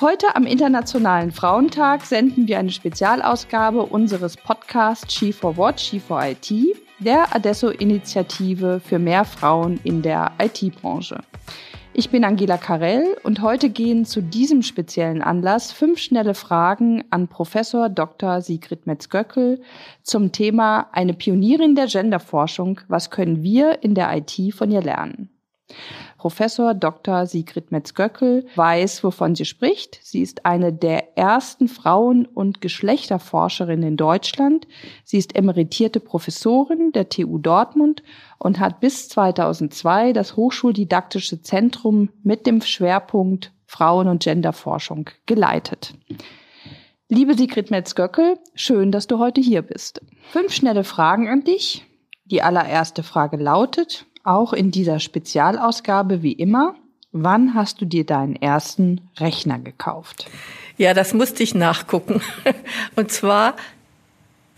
Heute am Internationalen Frauentag senden wir eine Spezialausgabe unseres Podcasts She for What, She for IT, der Adesso-Initiative für mehr Frauen in der IT-Branche. Ich bin Angela Karell und heute gehen zu diesem speziellen Anlass fünf schnelle Fragen an Professor Dr. Sigrid Metz-Göckel zum Thema eine Pionierin der Genderforschung. Was können wir in der IT von ihr lernen? Professor Dr. Sigrid Metz-Göckel weiß, wovon sie spricht. Sie ist eine der ersten Frauen- und Geschlechterforscherinnen in Deutschland. Sie ist emeritierte Professorin der TU Dortmund und hat bis 2002 das Hochschuldidaktische Zentrum mit dem Schwerpunkt Frauen- und Genderforschung geleitet. Liebe Sigrid Metz-Göckel, schön, dass du heute hier bist. Fünf schnelle Fragen an dich. Die allererste Frage lautet, auch in dieser Spezialausgabe wie immer. Wann hast du dir deinen ersten Rechner gekauft? Ja, das musste ich nachgucken. Und zwar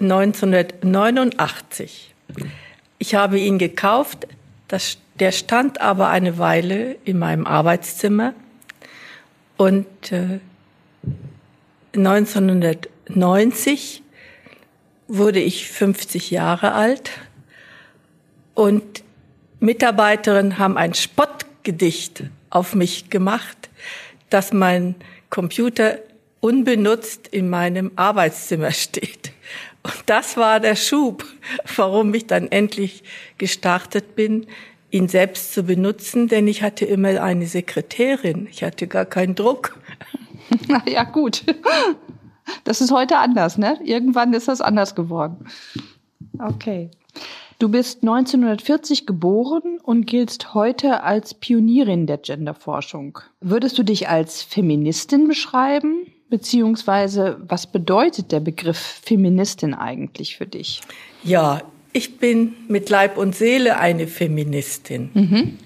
1989. Ich habe ihn gekauft. Das, der stand aber eine Weile in meinem Arbeitszimmer. Und äh, 1990 wurde ich 50 Jahre alt. Und Mitarbeiterinnen haben ein Spottgedicht auf mich gemacht, dass mein Computer unbenutzt in meinem Arbeitszimmer steht. Und das war der Schub, warum ich dann endlich gestartet bin, ihn selbst zu benutzen, denn ich hatte immer eine Sekretärin. Ich hatte gar keinen Druck. Na ja, gut. Das ist heute anders, ne? Irgendwann ist das anders geworden. Okay. Du bist 1940 geboren und giltst heute als Pionierin der Genderforschung. Würdest du dich als Feministin beschreiben? Beziehungsweise, was bedeutet der Begriff Feministin eigentlich für dich? Ja, ich bin mit Leib und Seele eine Feministin. Mhm.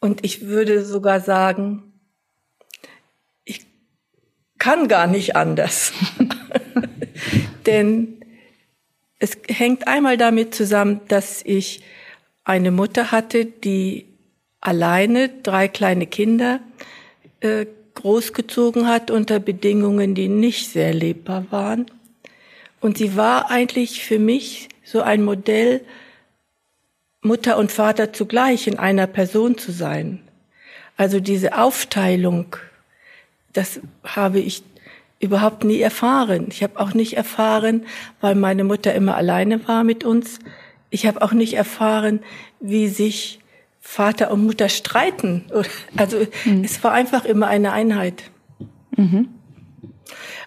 Und ich würde sogar sagen, ich kann gar nicht anders. Denn es hängt einmal damit zusammen, dass ich eine Mutter hatte, die alleine drei kleine Kinder äh, großgezogen hat unter Bedingungen, die nicht sehr lebbar waren. Und sie war eigentlich für mich so ein Modell, Mutter und Vater zugleich in einer Person zu sein. Also diese Aufteilung, das habe ich überhaupt nie erfahren. Ich habe auch nicht erfahren, weil meine Mutter immer alleine war mit uns. Ich habe auch nicht erfahren, wie sich Vater und Mutter streiten. Also mhm. es war einfach immer eine Einheit. Mhm.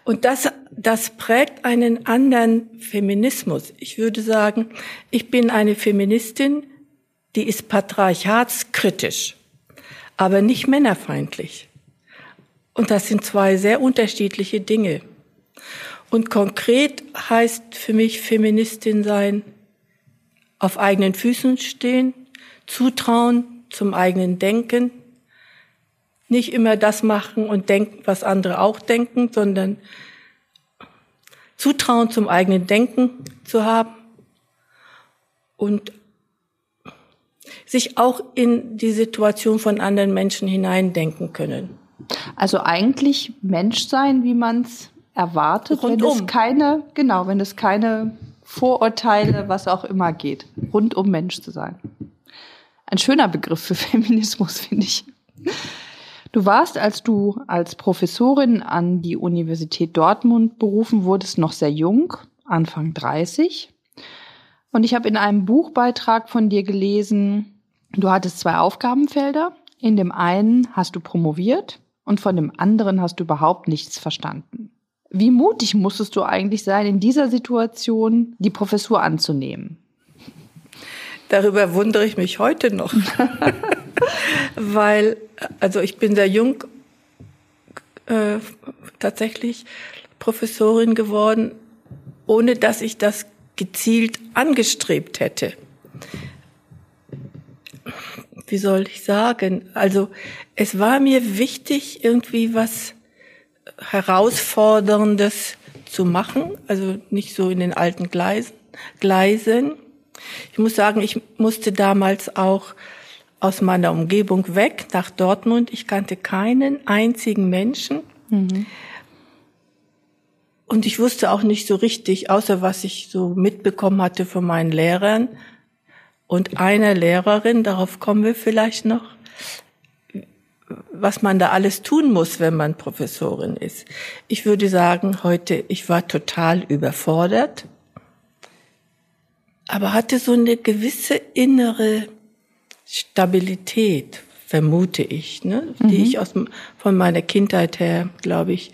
Und das, das prägt einen anderen Feminismus. Ich würde sagen, ich bin eine Feministin, die ist patriarchatskritisch, aber nicht männerfeindlich. Und das sind zwei sehr unterschiedliche Dinge. Und konkret heißt für mich Feministin sein, auf eigenen Füßen stehen, zutrauen zum eigenen Denken, nicht immer das machen und denken, was andere auch denken, sondern Zutrauen zum eigenen Denken zu haben und sich auch in die Situation von anderen Menschen hineindenken können. Also eigentlich Mensch sein, wie man es erwartet, Rundum. wenn es keine, genau, wenn es keine Vorurteile, was auch immer geht. Rundum Mensch zu sein. Ein schöner Begriff für Feminismus, finde ich. Du warst, als du als Professorin an die Universität Dortmund berufen wurdest, noch sehr jung, Anfang 30. Und ich habe in einem Buchbeitrag von dir gelesen, du hattest zwei Aufgabenfelder. In dem einen hast du promoviert und von dem anderen hast du überhaupt nichts verstanden. Wie mutig musstest du eigentlich sein, in dieser Situation die Professur anzunehmen? Darüber wundere ich mich heute noch, weil, also ich bin sehr jung äh, tatsächlich Professorin geworden, ohne dass ich das gezielt angestrebt hätte wie soll ich sagen? Also es war mir wichtig, irgendwie was Herausforderndes zu machen, also nicht so in den alten Gleisen. Gleisen. Ich muss sagen, ich musste damals auch aus meiner Umgebung weg nach Dortmund. Ich kannte keinen einzigen Menschen. Mhm. Und ich wusste auch nicht so richtig, außer was ich so mitbekommen hatte von meinen Lehrern und einer Lehrerin, darauf kommen wir vielleicht noch, was man da alles tun muss, wenn man Professorin ist. Ich würde sagen, heute, ich war total überfordert, aber hatte so eine gewisse innere Stabilität, vermute ich, ne, mhm. die ich aus, von meiner Kindheit her, glaube ich,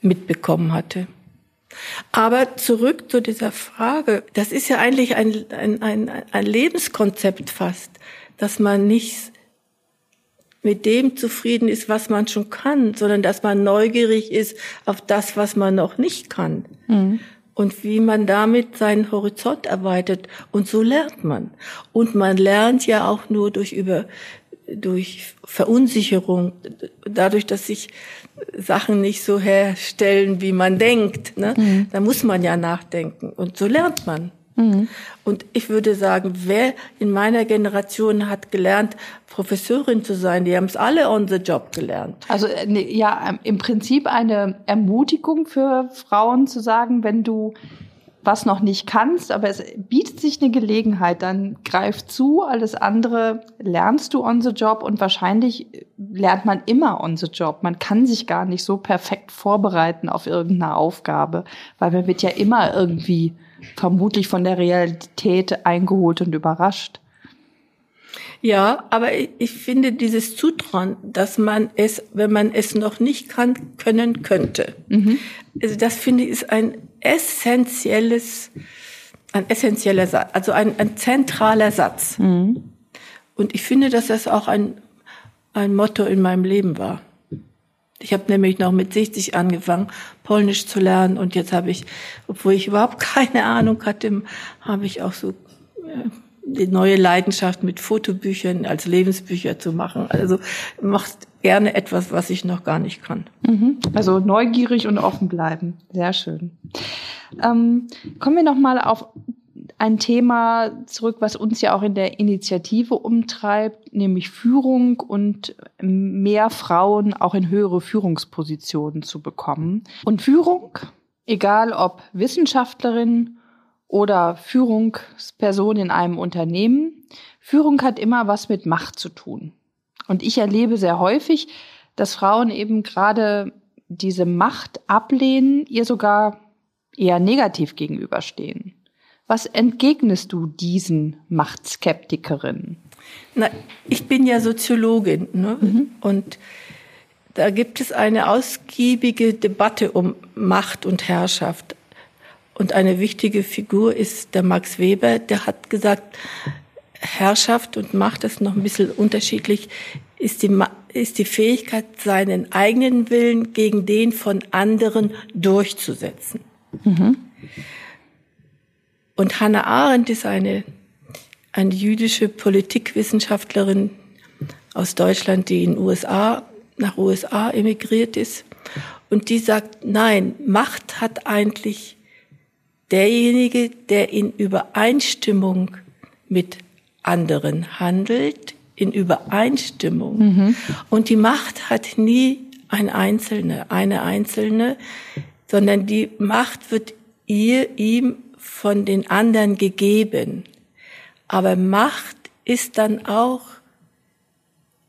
mitbekommen hatte. Aber zurück zu dieser Frage, das ist ja eigentlich ein, ein, ein, ein Lebenskonzept fast, dass man nicht mit dem zufrieden ist, was man schon kann, sondern dass man neugierig ist auf das, was man noch nicht kann. Mhm. Und wie man damit seinen Horizont erweitert. Und so lernt man. Und man lernt ja auch nur durch über, durch Verunsicherung, dadurch, dass sich Sachen nicht so herstellen, wie man denkt. Ne? Mhm. Da muss man ja nachdenken. Und so lernt man. Mhm. Und ich würde sagen, wer in meiner Generation hat gelernt, Professorin zu sein, die haben es alle on the job gelernt. Also äh, ja, im Prinzip eine Ermutigung für Frauen zu sagen, wenn du was noch nicht kannst, aber es bietet sich eine Gelegenheit, dann greif zu, alles andere lernst du on the job und wahrscheinlich lernt man immer on the job. Man kann sich gar nicht so perfekt vorbereiten auf irgendeine Aufgabe, weil man wird ja immer irgendwie vermutlich von der Realität eingeholt und überrascht. Ja, aber ich finde dieses Zutrauen, dass man es, wenn man es noch nicht kann, können könnte. Mhm. Also das finde ich ist ein essentielles, ein essentieller Satz, also ein, ein zentraler Satz. Mhm. Und ich finde, dass das auch ein, ein Motto in meinem Leben war. Ich habe nämlich noch mit 60 angefangen, Polnisch zu lernen und jetzt habe ich, obwohl ich überhaupt keine Ahnung hatte, habe ich auch so äh, die neue Leidenschaft mit Fotobüchern als Lebensbücher zu machen. Also macht gerne etwas, was ich noch gar nicht kann. Mhm. Also neugierig und offen bleiben. Sehr schön. Ähm, kommen wir noch mal auf ein Thema zurück, was uns ja auch in der Initiative umtreibt, nämlich Führung und mehr Frauen auch in höhere Führungspositionen zu bekommen. Und Führung, egal ob Wissenschaftlerin oder Führungsperson in einem Unternehmen. Führung hat immer was mit Macht zu tun. Und ich erlebe sehr häufig, dass Frauen eben gerade diese Macht ablehnen, ihr sogar eher negativ gegenüberstehen. Was entgegnest du diesen Machtskeptikerinnen? Na, ich bin ja Soziologin ne? Mhm. und da gibt es eine ausgiebige Debatte um Macht und Herrschaft. Und eine wichtige Figur ist der Max Weber, der hat gesagt, Herrschaft und Macht ist noch ein bisschen unterschiedlich, ist die, ist die Fähigkeit, seinen eigenen Willen gegen den von anderen durchzusetzen. Mhm. Und Hannah Arendt ist eine, eine jüdische Politikwissenschaftlerin aus Deutschland, die in USA, nach USA emigriert ist. Und die sagt, nein, Macht hat eigentlich derjenige, der in Übereinstimmung mit anderen handelt, in Übereinstimmung. Mhm. Und die Macht hat nie ein Einzelne, eine Einzelne, sondern die Macht wird ihr, ihm von den anderen gegeben. Aber Macht ist dann auch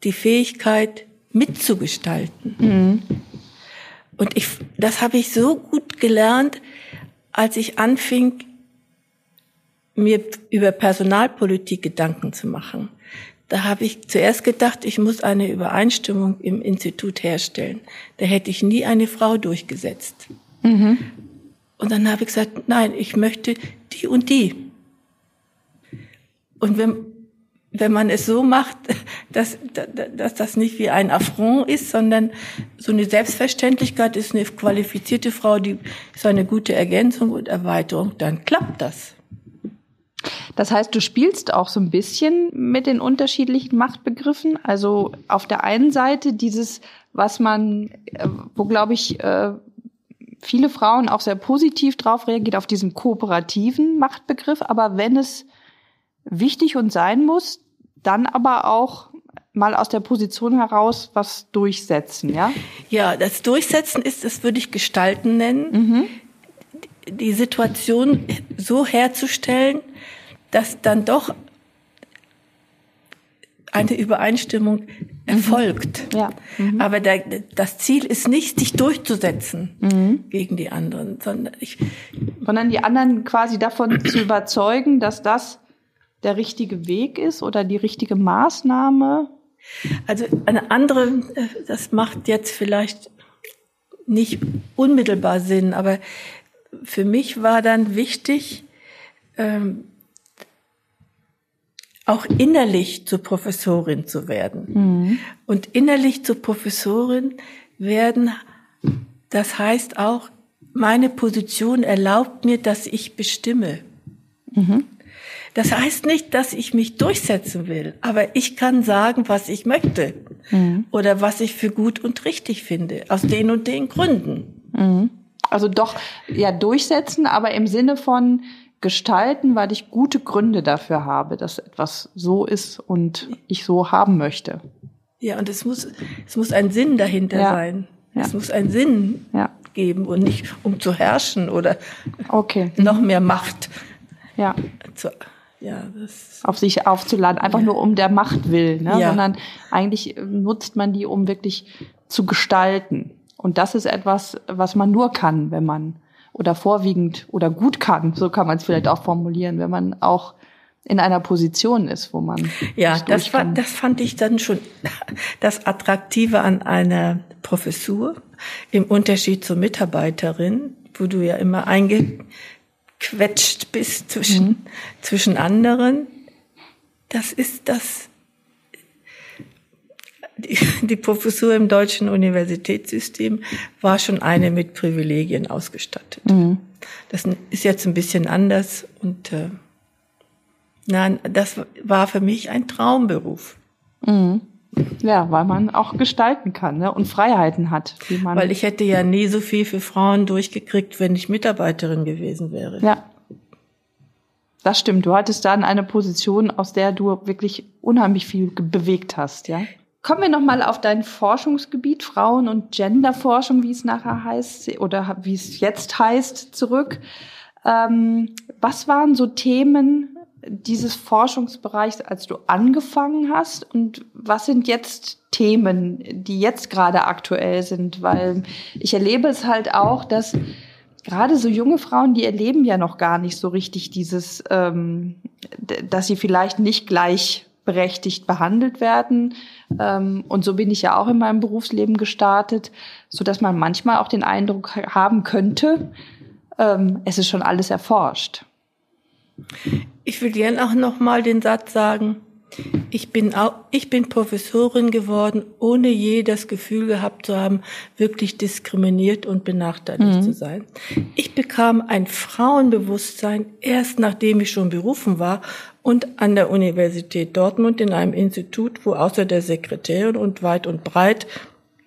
die Fähigkeit mitzugestalten. Mhm. Und ich, das habe ich so gut gelernt, als ich anfing, mir über Personalpolitik Gedanken zu machen, da habe ich zuerst gedacht, ich muss eine Übereinstimmung im Institut herstellen. Da hätte ich nie eine Frau durchgesetzt. Mhm. Und dann habe ich gesagt, nein, ich möchte die und die. Und wenn, wenn man es so macht, dass, dass das nicht wie ein Affront ist, sondern so eine Selbstverständlichkeit ist eine qualifizierte Frau, die ist eine gute Ergänzung und Erweiterung, dann klappt das. Das heißt, du spielst auch so ein bisschen mit den unterschiedlichen Machtbegriffen. Also auf der einen Seite dieses, was man, äh, wo glaube ich, äh, viele Frauen auch sehr positiv drauf reagiert, auf diesen kooperativen Machtbegriff. Aber wenn es wichtig und sein muss, dann aber auch mal aus der Position heraus was durchsetzen, ja? Ja, das Durchsetzen ist, das würde ich Gestalten nennen, mhm. die Situation so herzustellen, dass dann doch eine Übereinstimmung erfolgt. Mhm. Ja. Mhm. Aber der, das Ziel ist nicht, sich durchzusetzen mhm. gegen die anderen, sondern ich, sondern die anderen quasi davon zu überzeugen, dass das der richtige Weg ist oder die richtige Maßnahme. Also eine andere, äh, das macht jetzt vielleicht nicht unmittelbar Sinn, aber für mich war dann wichtig, ähm, auch innerlich zur Professorin zu werden. Mhm. Und innerlich zur Professorin werden, das heißt auch, meine Position erlaubt mir, dass ich bestimme. Mhm. Das heißt nicht, dass ich mich durchsetzen will, aber ich kann sagen, was ich möchte mhm. oder was ich für gut und richtig finde, aus den und den Gründen. Mhm. Also doch ja durchsetzen, aber im Sinne von gestalten, weil ich gute Gründe dafür habe, dass etwas so ist und ich so haben möchte. Ja, und es muss, es muss ein Sinn dahinter ja. sein. Ja. Es muss einen Sinn ja. geben und nicht um zu herrschen oder okay. noch mehr Macht. Ja. Zu, ja, das auf sich aufzuladen, einfach ja. nur um der Macht willen, ne? Ja. sondern eigentlich nutzt man die, um wirklich zu gestalten. Und das ist etwas, was man nur kann, wenn man oder vorwiegend oder gut kann, so kann man es vielleicht auch formulieren, wenn man auch in einer Position ist, wo man ja, das war, das fand ich dann schon das Attraktive an einer Professur im Unterschied zur Mitarbeiterin, wo du ja immer eingequetscht bist zwischen mhm. zwischen anderen. Das ist das die, die Professur im deutschen Universitätssystem war schon eine mit Privilegien ausgestattet. Mhm. Das ist jetzt ein bisschen anders und äh, nein, das war für mich ein Traumberuf. Mhm. Ja, weil man auch gestalten kann ne? und Freiheiten hat. Die man weil ich hätte ja nie so viel für Frauen durchgekriegt, wenn ich Mitarbeiterin gewesen wäre. Ja. Das stimmt. Du hattest dann eine Position, aus der du wirklich unheimlich viel bewegt hast, ja? Kommen wir nochmal auf dein Forschungsgebiet, Frauen- und Genderforschung, wie es nachher heißt, oder wie es jetzt heißt, zurück. Ähm, was waren so Themen dieses Forschungsbereichs, als du angefangen hast? Und was sind jetzt Themen, die jetzt gerade aktuell sind? Weil ich erlebe es halt auch, dass gerade so junge Frauen, die erleben ja noch gar nicht so richtig dieses, ähm, dass sie vielleicht nicht gleich berechtigt behandelt werden. Ähm, und so bin ich ja auch in meinem Berufsleben gestartet, so dass man manchmal auch den Eindruck haben könnte, ähm, es ist schon alles erforscht. Ich will gerne auch noch mal den Satz sagen. Ich bin auch, ich bin Professorin geworden, ohne je das Gefühl gehabt zu haben, wirklich diskriminiert und benachteiligt mhm. zu sein. Ich bekam ein Frauenbewusstsein erst nachdem ich schon berufen war und an der Universität Dortmund in einem Institut, wo außer der Sekretärin und weit und breit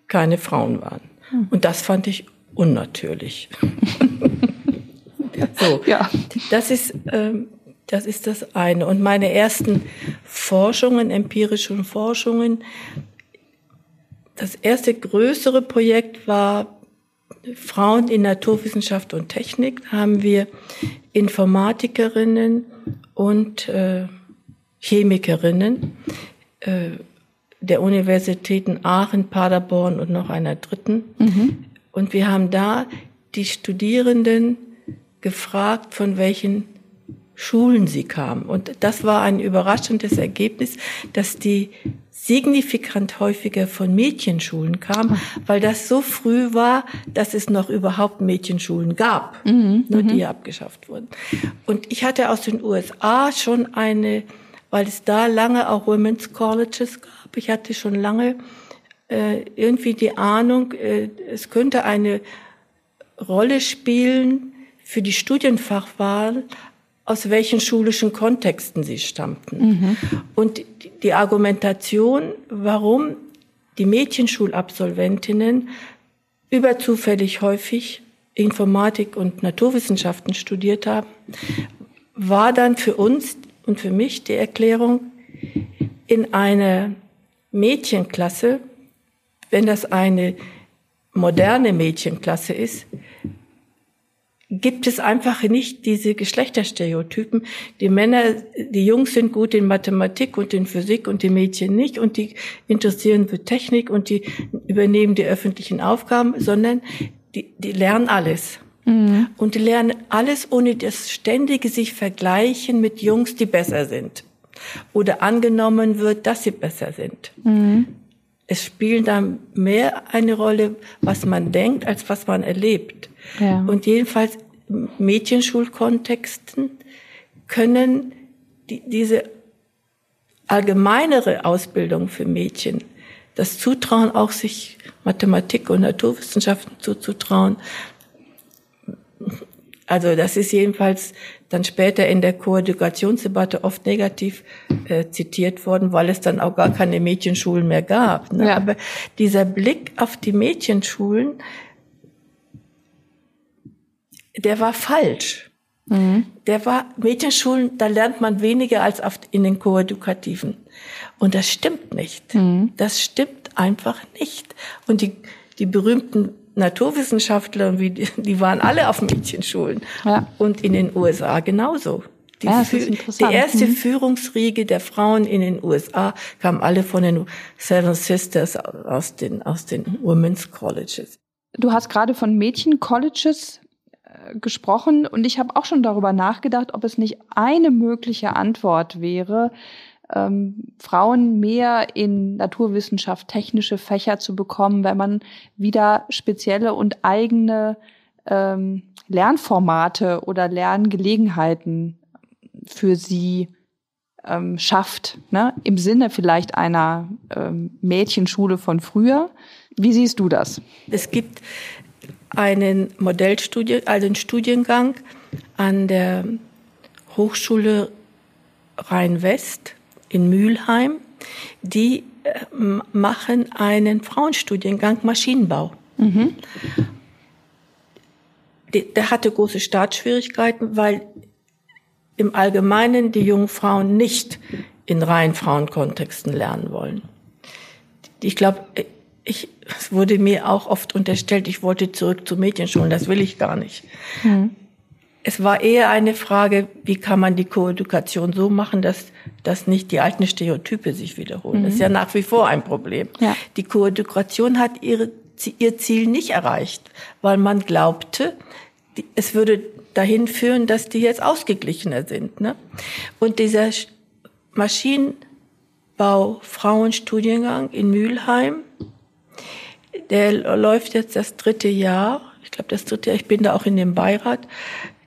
keine Frauen waren. Hm. Und das fand ich unnatürlich. so, ja. das ist ähm, das ist das eine. Und meine ersten Forschungen, empirischen Forschungen, das erste größere Projekt war Frauen in Naturwissenschaft und Technik. Da haben wir Informatikerinnen und äh, Chemikerinnen äh, der Universitäten Aachen, Paderborn und noch einer dritten. Mhm. Und wir haben da die Studierenden gefragt, von welchen Schulen sie kamen. Und das war ein überraschendes Ergebnis, dass die signifikant häufiger von Mädchenschulen kam, weil das so früh war, dass es noch überhaupt Mädchenschulen gab, mhm, nur die mhm. abgeschafft wurden. Und ich hatte aus den USA schon eine, weil es da lange auch Women's Colleges gab, ich hatte schon lange äh, irgendwie die Ahnung, äh, es könnte eine Rolle spielen für die Studienfachwahl aus welchen schulischen Kontexten sie stammten. Mhm. Und die Argumentation, warum die Mädchenschulabsolventinnen überzufällig häufig Informatik und Naturwissenschaften studiert haben, war dann für uns und für mich die Erklärung, in einer Mädchenklasse, wenn das eine moderne Mädchenklasse ist, gibt es einfach nicht diese Geschlechterstereotypen. Die Männer, die Jungs sind gut in Mathematik und in Physik und die Mädchen nicht und die interessieren für Technik und die übernehmen die öffentlichen Aufgaben, sondern die, die lernen alles. Mhm. Und die lernen alles ohne das ständige sich vergleichen mit Jungs, die besser sind. Oder angenommen wird, dass sie besser sind. Mhm. Es spielt dann mehr eine Rolle, was man denkt, als was man erlebt. Ja. Und jedenfalls Mädchenschulkontexten können die, diese allgemeinere Ausbildung für Mädchen, das Zutrauen auch sich Mathematik und Naturwissenschaften zuzutrauen, also das ist jedenfalls dann später in der Koedukationsdebatte oft negativ äh, zitiert worden, weil es dann auch gar keine Mädchenschulen mehr gab. Ne? Ja. Aber dieser Blick auf die Mädchenschulen der war falsch. Mhm. Der war, Mädchenschulen, da lernt man weniger als auf, in den Koedukativen. Und das stimmt nicht. Mhm. Das stimmt einfach nicht. Und die, die berühmten Naturwissenschaftler, wie die, die waren alle auf Mädchenschulen. Ja. Und in den USA genauso. Die, ja, die erste mhm. Führungsriege der Frauen in den USA kamen alle von den Seven Sisters aus den, aus den Women's Colleges. Du hast gerade von Mädchen-Colleges gesprochen und ich habe auch schon darüber nachgedacht, ob es nicht eine mögliche Antwort wäre, ähm, Frauen mehr in Naturwissenschaft, technische Fächer zu bekommen, wenn man wieder spezielle und eigene ähm, Lernformate oder Lerngelegenheiten für sie ähm, schafft, ne? im Sinne vielleicht einer ähm, Mädchenschule von früher. Wie siehst du das? Es gibt einen Modellstudien, also einen Studiengang an der Hochschule Rhein-West in Mülheim. Die äh, machen einen Frauenstudiengang Maschinenbau. Mhm. Der hatte große Startschwierigkeiten, weil im Allgemeinen die jungen Frauen nicht in rein Frauenkontexten lernen wollen. Ich glaube, ich, es wurde mir auch oft unterstellt, ich wollte zurück zu Mädchenschulen. Das will ich gar nicht. Mhm. Es war eher eine Frage, wie kann man die Koedukation so machen, dass, dass nicht die alten Stereotype sich wiederholen. Mhm. Das ist ja nach wie vor ein Problem. Ja. Die Koedukation hat ihre, ihr Ziel nicht erreicht, weil man glaubte, es würde dahin führen, dass die jetzt ausgeglichener sind. Ne? Und dieser Maschinenbau-Frauenstudiengang in Mülheim, der läuft jetzt das dritte Jahr. Ich glaube, das dritte Jahr. Ich bin da auch in dem Beirat.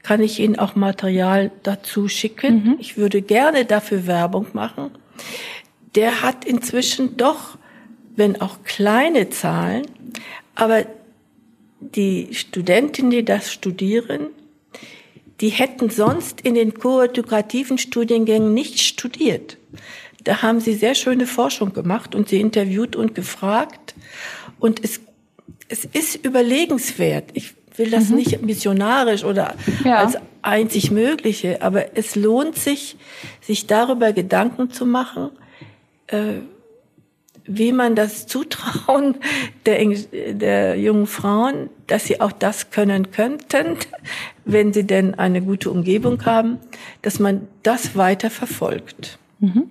Kann ich Ihnen auch Material dazu schicken? Mhm. Ich würde gerne dafür Werbung machen. Der hat inzwischen doch, wenn auch kleine Zahlen, aber die Studentinnen, die das studieren, die hätten sonst in den koedukativen Studiengängen nicht studiert. Da haben sie sehr schöne Forschung gemacht und sie interviewt und gefragt. Und es, es ist überlegenswert. Ich will das mhm. nicht missionarisch oder ja. als einzig Mögliche, aber es lohnt sich, sich darüber Gedanken zu machen, äh, wie man das Zutrauen der, der jungen Frauen, dass sie auch das können könnten, wenn sie denn eine gute Umgebung haben, dass man das weiter verfolgt. Mhm.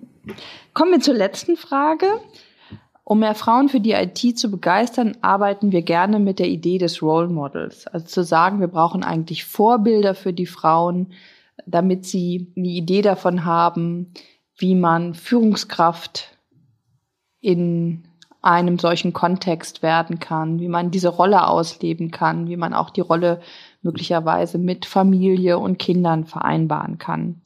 Kommen wir zur letzten Frage. Um mehr Frauen für die IT zu begeistern, arbeiten wir gerne mit der Idee des Role Models. Also zu sagen, wir brauchen eigentlich Vorbilder für die Frauen, damit sie eine Idee davon haben, wie man Führungskraft in einem solchen Kontext werden kann, wie man diese Rolle ausleben kann, wie man auch die Rolle möglicherweise mit Familie und Kindern vereinbaren kann.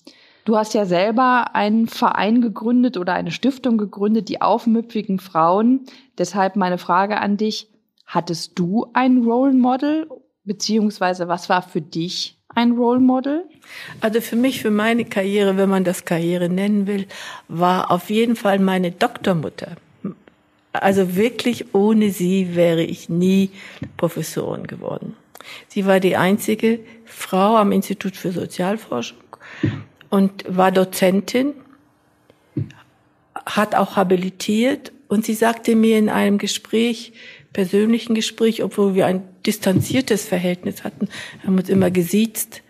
Du hast ja selber einen Verein gegründet oder eine Stiftung gegründet, die aufmüpfigen Frauen. Deshalb meine Frage an dich. Hattest du ein Role Model? Beziehungsweise was war für dich ein Role Model? Also für mich, für meine Karriere, wenn man das Karriere nennen will, war auf jeden Fall meine Doktormutter. Also wirklich ohne sie wäre ich nie Professorin geworden. Sie war die einzige Frau am Institut für Sozialforschung und war Dozentin, hat auch habilitiert und sie sagte mir in einem Gespräch, persönlichen Gespräch, obwohl wir ein distanziertes Verhältnis hatten, haben uns immer gesiezt.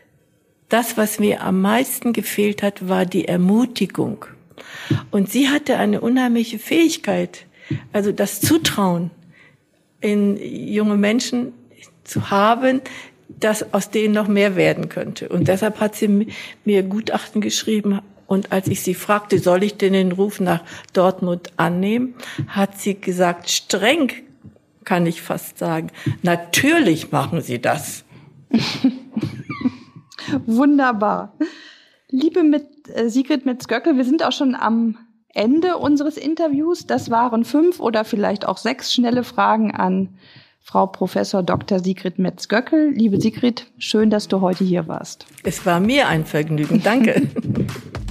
Das, was mir am meisten gefehlt hat, war die Ermutigung. Und sie hatte eine unheimliche Fähigkeit, also das Zutrauen in junge Menschen zu haben, dass aus denen noch mehr werden könnte. Und deshalb hat sie mir Gutachten geschrieben. Und als ich sie fragte, soll ich denn den Ruf nach Dortmund annehmen, hat sie gesagt, streng kann ich fast sagen, natürlich machen Sie das. Wunderbar. Liebe mit äh, Sigrid Metz-Göckel, wir sind auch schon am Ende unseres Interviews. Das waren fünf oder vielleicht auch sechs schnelle Fragen an Frau Professor Dr. Sigrid Metz-Göckel. Liebe Sigrid, schön, dass du heute hier warst. Es war mir ein Vergnügen. Danke.